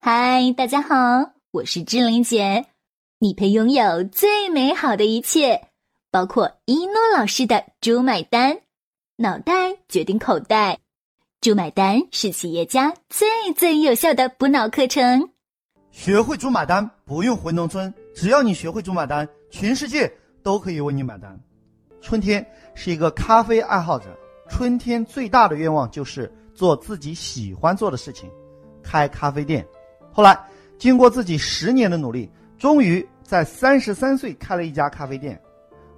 嗨，大家好，我是志玲姐。你配拥有最美好的一切，包括一诺老师的“猪买单”，脑袋决定口袋，“猪买单”是企业家最最有效的补脑课程。学会“猪买单”，不用回农村，只要你学会“猪买单”，全世界都可以为你买单。春天是一个咖啡爱好者，春天最大的愿望就是做自己喜欢做的事情，开咖啡店。后来，经过自己十年的努力，终于在三十三岁开了一家咖啡店。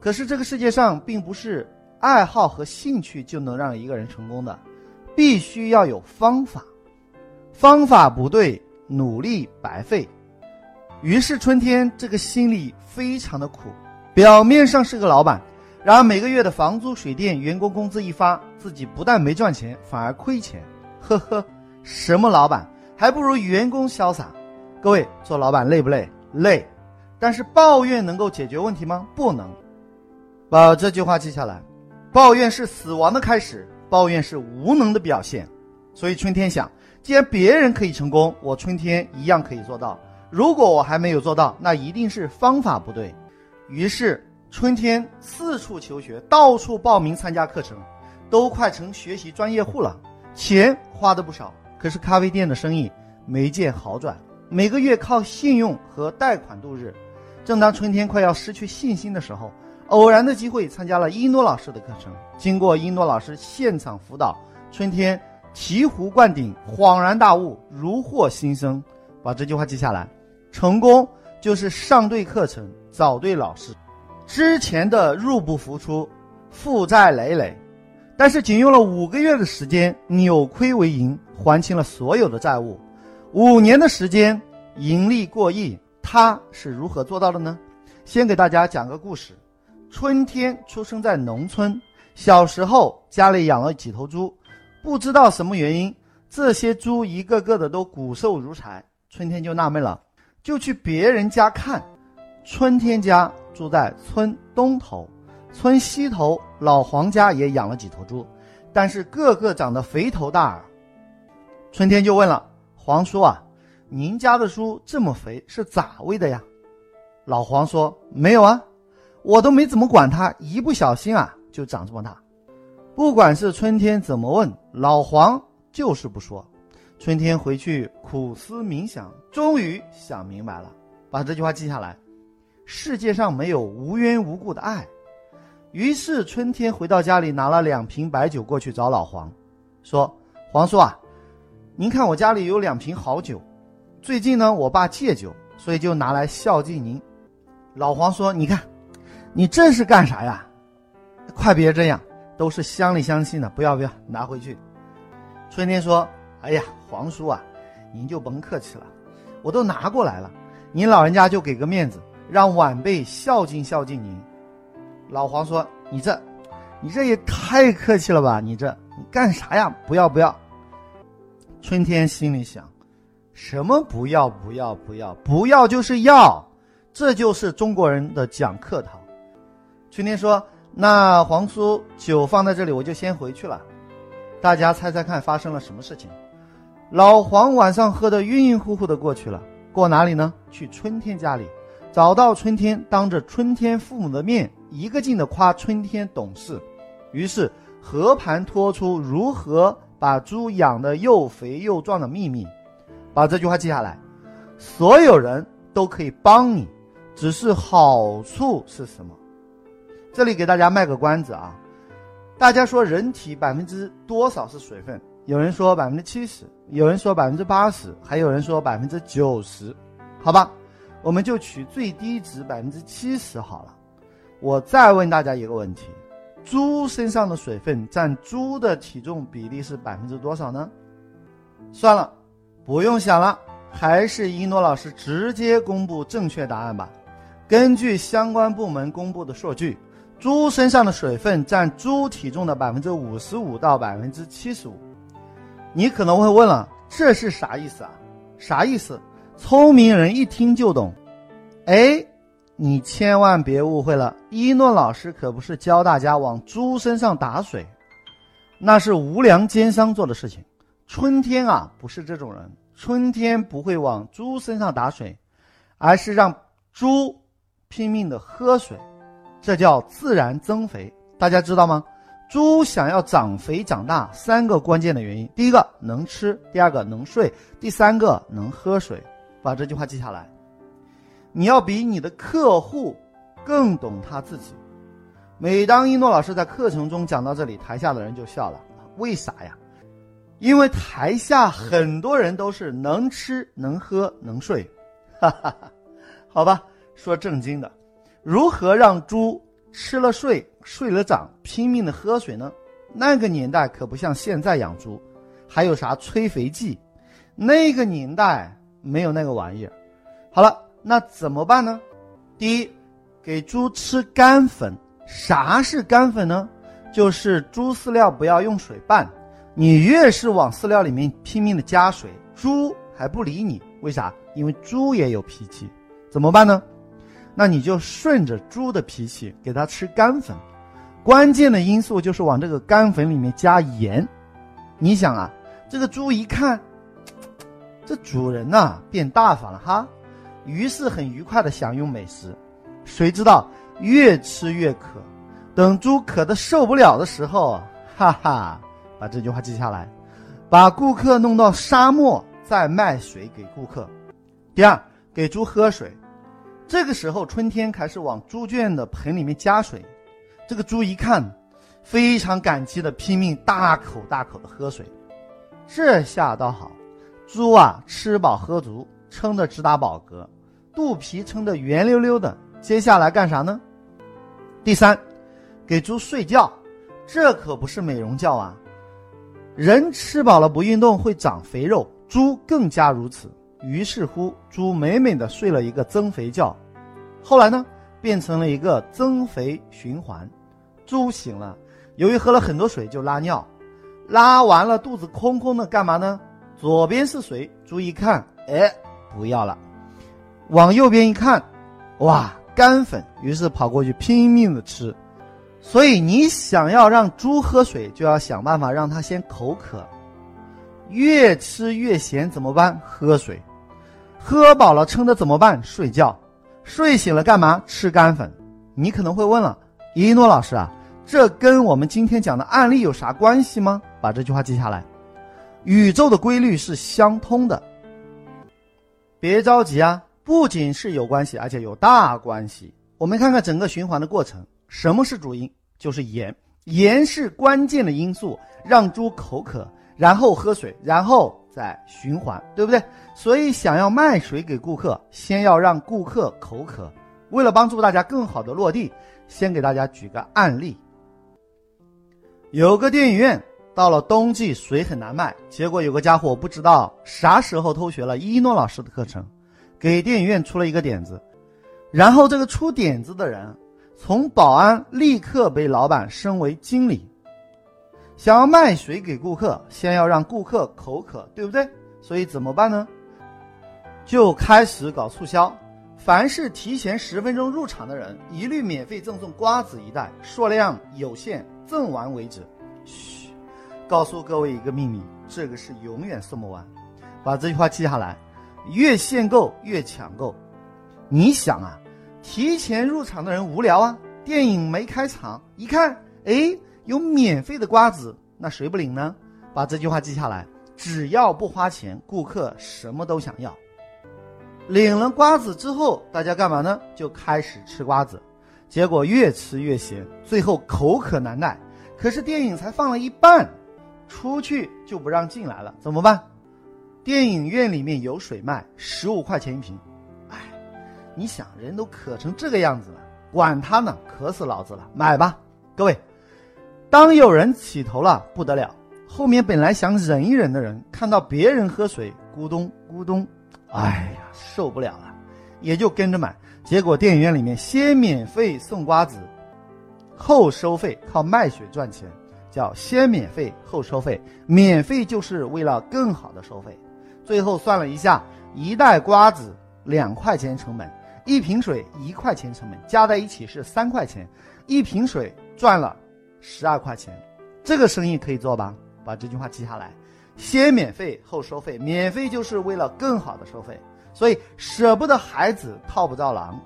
可是这个世界上并不是爱好和兴趣就能让一个人成功的，必须要有方法。方法不对，努力白费。于是春天这个心里非常的苦，表面上是个老板，然而每个月的房租、水电、员工工资一发，自己不但没赚钱，反而亏钱。呵呵，什么老板？还不如员工潇洒。各位做老板累不累？累。但是抱怨能够解决问题吗？不能。把这句话记下来：抱怨是死亡的开始，抱怨是无能的表现。所以春天想，既然别人可以成功，我春天一样可以做到。如果我还没有做到，那一定是方法不对。于是春天四处求学，到处报名参加课程，都快成学习专业户了，钱花的不少。可是咖啡店的生意没见好转，每个月靠信用和贷款度日。正当春天快要失去信心的时候，偶然的机会参加了一诺老师的课程。经过一诺老师现场辅导，春天醍醐灌顶，恍然大悟，如获新生。把这句话记下来：成功就是上对课程，找对老师。之前的入不敷出，负债累累。但是仅用了五个月的时间，扭亏为盈，还清了所有的债务。五年的时间，盈利过亿，他是如何做到的呢？先给大家讲个故事。春天出生在农村，小时候家里养了几头猪，不知道什么原因，这些猪一个个的都骨瘦如柴。春天就纳闷了，就去别人家看。春天家住在村东头。村西头老黄家也养了几头猪，但是个个长得肥头大耳。春天就问了黄叔啊：“您家的猪这么肥，是咋喂的呀？”老黄说：“没有啊，我都没怎么管它，一不小心啊就长这么大。”不管是春天怎么问，老黄就是不说。春天回去苦思冥想，终于想明白了，把这句话记下来：世界上没有无缘无故的爱。于是春天回到家里，拿了两瓶白酒过去找老黄，说：“黄叔啊，您看我家里有两瓶好酒，最近呢我爸戒酒，所以就拿来孝敬您。”老黄说：“你看，你这是干啥呀？快别这样，都是乡里乡亲的，不要不要，拿回去。”春天说：“哎呀，黄叔啊，您就甭客气了，我都拿过来了，您老人家就给个面子，让晚辈孝敬孝敬您。”老黄说：“你这，你这也太客气了吧！你这，你干啥呀？不要不要！”春天心里想：“什么不要不要不要不要就是要，这就是中国人的讲客套。”春天说：“那黄叔酒放在这里，我就先回去了。”大家猜猜看，发生了什么事情？老黄晚上喝得晕晕乎乎的过去了，过哪里呢？去春天家里，找到春天，当着春天父母的面。一个劲的夸春天懂事，于是和盘托出如何把猪养得又肥又壮的秘密。把这句话记下来，所有人都可以帮你，只是好处是什么？这里给大家卖个关子啊！大家说人体百分之多少是水分？有人说百分之七十，有人说百分之八十，还有人说百分之九十。好吧，我们就取最低值百分之七十好了。我再问大家一个问题：猪身上的水分占猪的体重比例是百分之多少呢？算了，不用想了，还是一诺老师直接公布正确答案吧。根据相关部门公布的数据，猪身上的水分占猪体重的百分之五十五到百分之七十五。你可能会问了，这是啥意思啊？啥意思？聪明人一听就懂。哎。你千万别误会了，一诺老师可不是教大家往猪身上打水，那是无良奸商做的事情。春天啊，不是这种人。春天不会往猪身上打水，而是让猪拼命的喝水，这叫自然增肥。大家知道吗？猪想要长肥长大，三个关键的原因：第一个能吃，第二个能睡，第三个能喝水。把这句话记下来。你要比你的客户更懂他自己。每当一诺老师在课程中讲到这里，台下的人就笑了。为啥呀？因为台下很多人都是能吃能喝能睡。哈哈哈，好吧，说正经的，如何让猪吃了睡，睡了长，拼命的喝水呢？那个年代可不像现在养猪，还有啥催肥剂？那个年代没有那个玩意儿。好了，那怎么办呢？第一，给猪吃干粉。啥是干粉呢？就是猪饲料不要用水拌，你越是往饲料里面拼命的加水，猪还不理你。为啥？因为猪也有脾气。怎么办呢？那你就顺着猪的脾气给它吃干粉。关键的因素就是往这个干粉里面加盐。你想啊，这个猪一看，这主人呐变大方了哈，于是很愉快的享用美食。谁知道？越吃越渴，等猪渴的受不了的时候，哈哈，把这句话记下来，把顾客弄到沙漠，再卖水给顾客。第二，给猪喝水，这个时候春天开始往猪圈的盆里面加水，这个猪一看，非常感激的拼命大口大口的喝水，这下倒好，猪啊吃饱喝足，撑得直打饱嗝，肚皮撑得圆溜溜的，接下来干啥呢？第三，给猪睡觉，这可不是美容觉啊！人吃饱了不运动会长肥肉，猪更加如此。于是乎，猪美美的睡了一个增肥觉。后来呢，变成了一个增肥循环。猪醒了，由于喝了很多水，就拉尿，拉完了肚子空空的，干嘛呢？左边是水，猪一看，哎，不要了，往右边一看，哇！干粉，于是跑过去拼命的吃，所以你想要让猪喝水，就要想办法让它先口渴，越吃越咸怎么办？喝水，喝饱了撑的怎么办？睡觉，睡醒了干嘛？吃干粉。你可能会问了，一诺老师啊，这跟我们今天讲的案例有啥关系吗？把这句话记下来，宇宙的规律是相通的，别着急啊。不仅是有关系，而且有大关系。我们看看整个循环的过程，什么是主因？就是盐，盐是关键的因素，让猪口渴，然后喝水，然后再循环，对不对？所以想要卖水给顾客，先要让顾客口渴。为了帮助大家更好的落地，先给大家举个案例。有个电影院，到了冬季水很难卖，结果有个家伙不知道啥时候偷学了一诺老师的课程。给电影院出了一个点子，然后这个出点子的人从保安立刻被老板升为经理。想要卖水给顾客，先要让顾客口渴，对不对？所以怎么办呢？就开始搞促销，凡是提前十分钟入场的人，一律免费赠送瓜子一袋，数量有限，赠完为止。嘘，告诉各位一个秘密，这个是永远送不完，把这句话记下来。越限购越抢购，你想啊，提前入场的人无聊啊，电影没开场，一看，哎，有免费的瓜子，那谁不领呢？把这句话记下来，只要不花钱，顾客什么都想要。领了瓜子之后，大家干嘛呢？就开始吃瓜子，结果越吃越咸，最后口渴难耐。可是电影才放了一半，出去就不让进来了，怎么办？电影院里面有水卖，十五块钱一瓶。哎，你想人都渴成这个样子了，管他呢，渴死老子了，买吧。各位，当有人起头了，不得了。后面本来想忍一忍的人，看到别人喝水，咕咚咕咚，哎呀，受不了了，也就跟着买。结果电影院里面先免费送瓜子，后收费，靠卖水赚钱，叫先免费后收费。免费就是为了更好的收费。最后算了一下，一袋瓜子两块钱成本，一瓶水一块钱成本，加在一起是三块钱，一瓶水赚了十二块钱，这个生意可以做吧？把这句话记下来，先免费后收费，免费就是为了更好的收费，所以舍不得孩子套不着狼。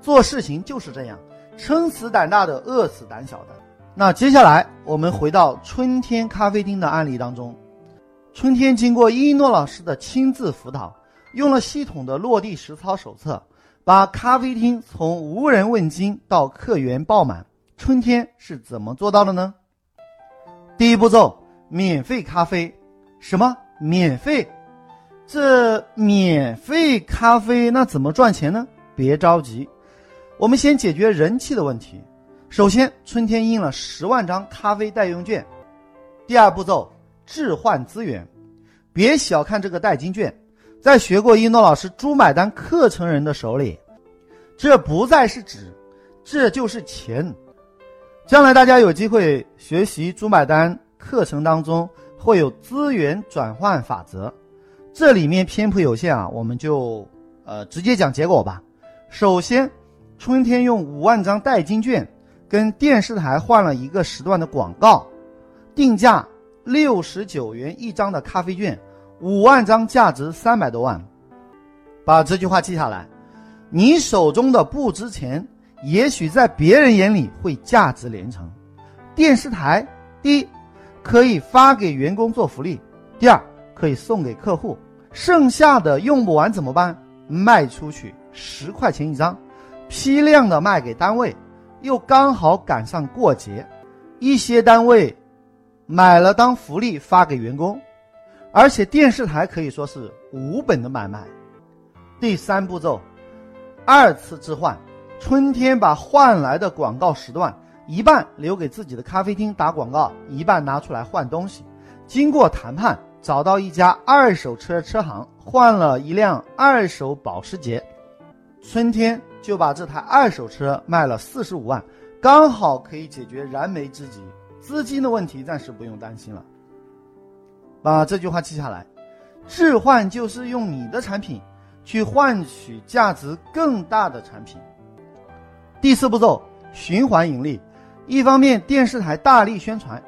做事情就是这样，撑死胆大的，饿死胆小的。那接下来我们回到春天咖啡厅的案例当中，春天经过一诺老师的亲自辅导，用了系统的落地实操手册，把咖啡厅从无人问津到客源爆满。春天是怎么做到的呢？第一步骤。免费咖啡，什么免费？这免费咖啡那怎么赚钱呢？别着急，我们先解决人气的问题。首先，春天印了十万张咖啡代用券。第二步骤，置换资源。别小看这个代金券，在学过一诺老师猪买单课程人的手里，这不再是纸，这就是钱。将来大家有机会学习猪买单。课程当中会有资源转换法则，这里面篇幅有限啊，我们就呃直接讲结果吧。首先，春天用五万张代金券跟电视台换了一个时段的广告，定价六十九元一张的咖啡券，五万张价值三百多万。把这句话记下来，你手中的不值钱，也许在别人眼里会价值连城。电视台第一。可以发给员工做福利，第二可以送给客户，剩下的用不完怎么办？卖出去十块钱一张，批量的卖给单位，又刚好赶上过节，一些单位买了当福利发给员工，而且电视台可以说是无本的买卖。第三步骤，二次置换，春天把换来的广告时段。一半留给自己的咖啡厅打广告，一半拿出来换东西。经过谈判，找到一家二手车车行，换了一辆二手保时捷。春天就把这台二手车卖了四十五万，刚好可以解决燃眉之急，资金的问题暂时不用担心了。把这句话记下来：置换就是用你的产品去换取价值更大的产品。第四步骤，循环盈利。一方面电视台大力宣传，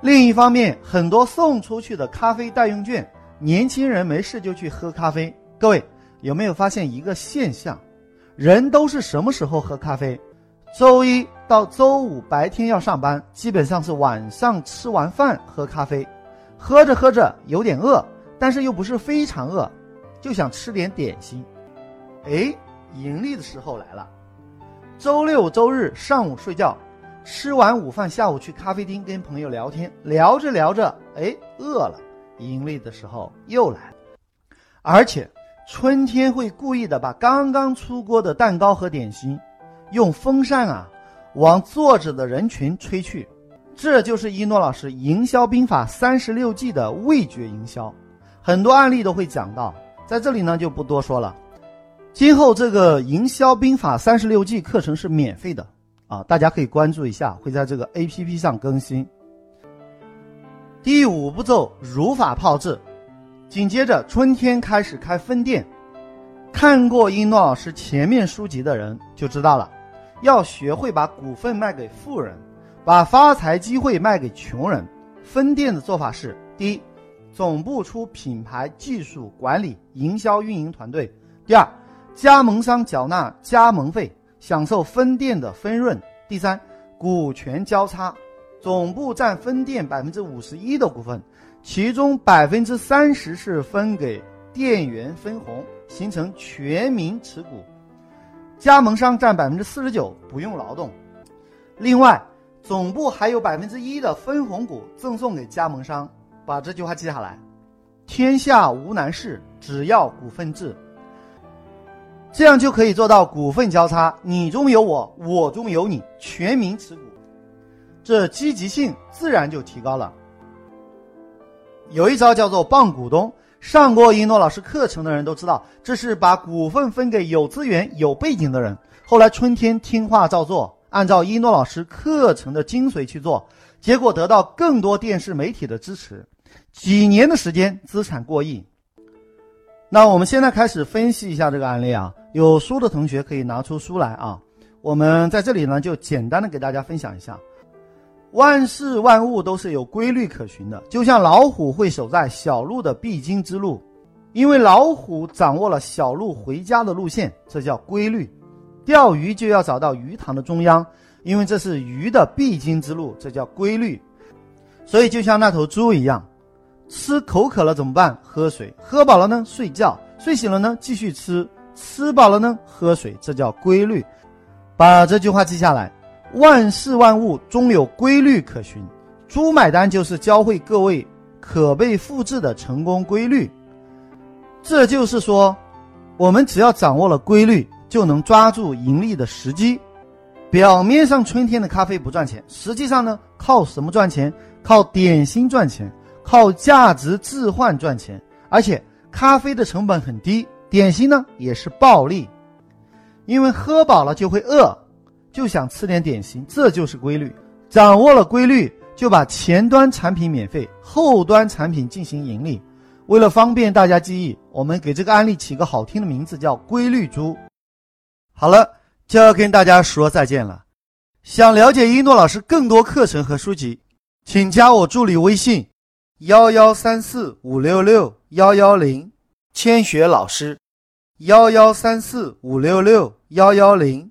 另一方面很多送出去的咖啡代用券，年轻人没事就去喝咖啡。各位有没有发现一个现象？人都是什么时候喝咖啡？周一到周五白天要上班，基本上是晚上吃完饭喝咖啡，喝着喝着有点饿，但是又不是非常饿，就想吃点点心。哎，盈利的时候来了。周六周日上午睡觉。吃完午饭，下午去咖啡厅跟朋友聊天，聊着聊着，哎，饿了，盈利的时候又来了。而且春天会故意的把刚刚出锅的蛋糕和点心，用风扇啊往坐着的人群吹去，这就是一诺老师营销兵法三十六计的味觉营销，很多案例都会讲到，在这里呢就不多说了。今后这个营销兵法三十六计课程是免费的。啊，大家可以关注一下，会在这个 A P P 上更新。第五步骤如法炮制，紧接着春天开始开分店。看过一诺老师前面书籍的人就知道了，要学会把股份卖给富人，把发财机会卖给穷人。分店的做法是：第一，总部出品牌、技术、管理、营销、运营团队；第二，加盟商缴纳加盟费。享受分店的分润。第三，股权交叉，总部占分店百分之五十一的股份，其中百分之三十是分给店员分红，形成全民持股。加盟商占百分之四十九，不用劳动。另外，总部还有百分之一的分红股赠送给加盟商。把这句话记下来：天下无难事，只要股份制。这样就可以做到股份交叉，你中有我，我中有你，全民持股，这积极性自然就提高了。有一招叫做傍股东，上过一诺老师课程的人都知道，这是把股份分给有资源、有背景的人。后来春天听话照做，按照一诺老师课程的精髓去做，结果得到更多电视媒体的支持，几年的时间资产过亿。那我们现在开始分析一下这个案例啊。有书的同学可以拿出书来啊。我们在这里呢，就简单的给大家分享一下。万事万物都是有规律可循的，就像老虎会守在小鹿的必经之路，因为老虎掌握了小鹿回家的路线，这叫规律。钓鱼就要找到鱼塘的中央，因为这是鱼的必经之路，这叫规律。所以就像那头猪一样，吃口渴了怎么办？喝水。喝饱了呢？睡觉。睡醒了呢？继续吃。吃饱了呢？喝水。这叫规律。把这句话记下来。万事万物终有规律可循，猪买单就是教会各位可被复制的成功规律。这就是说，我们只要掌握了规律，就能抓住盈利的时机。表面上春天的咖啡不赚钱，实际上呢，靠什么赚钱？靠点心赚钱，靠价值置换赚钱。而且咖啡的成本很低，点心呢也是暴利，因为喝饱了就会饿。就想吃点点心，这就是规律。掌握了规律，就把前端产品免费，后端产品进行盈利。为了方便大家记忆，我们给这个案例起个好听的名字，叫“规律猪”。好了，就要跟大家说再见了。想了解一诺老师更多课程和书籍，请加我助理微信：幺幺三四五六六幺幺零，千雪老师。幺幺三四五六六幺幺零。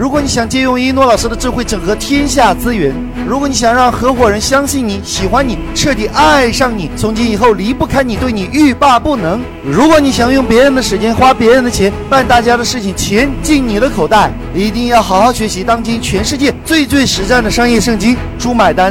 如果你想借用一诺老师的智慧整合天下资源，如果你想让合伙人相信你、喜欢你、彻底爱上你，从今以后离不开你，对你欲罢不能；如果你想用别人的时间、花别人的钱办大家的事情，钱进你的口袋，一定要好好学习当今全世界最最实战的商业圣经《猪买单》，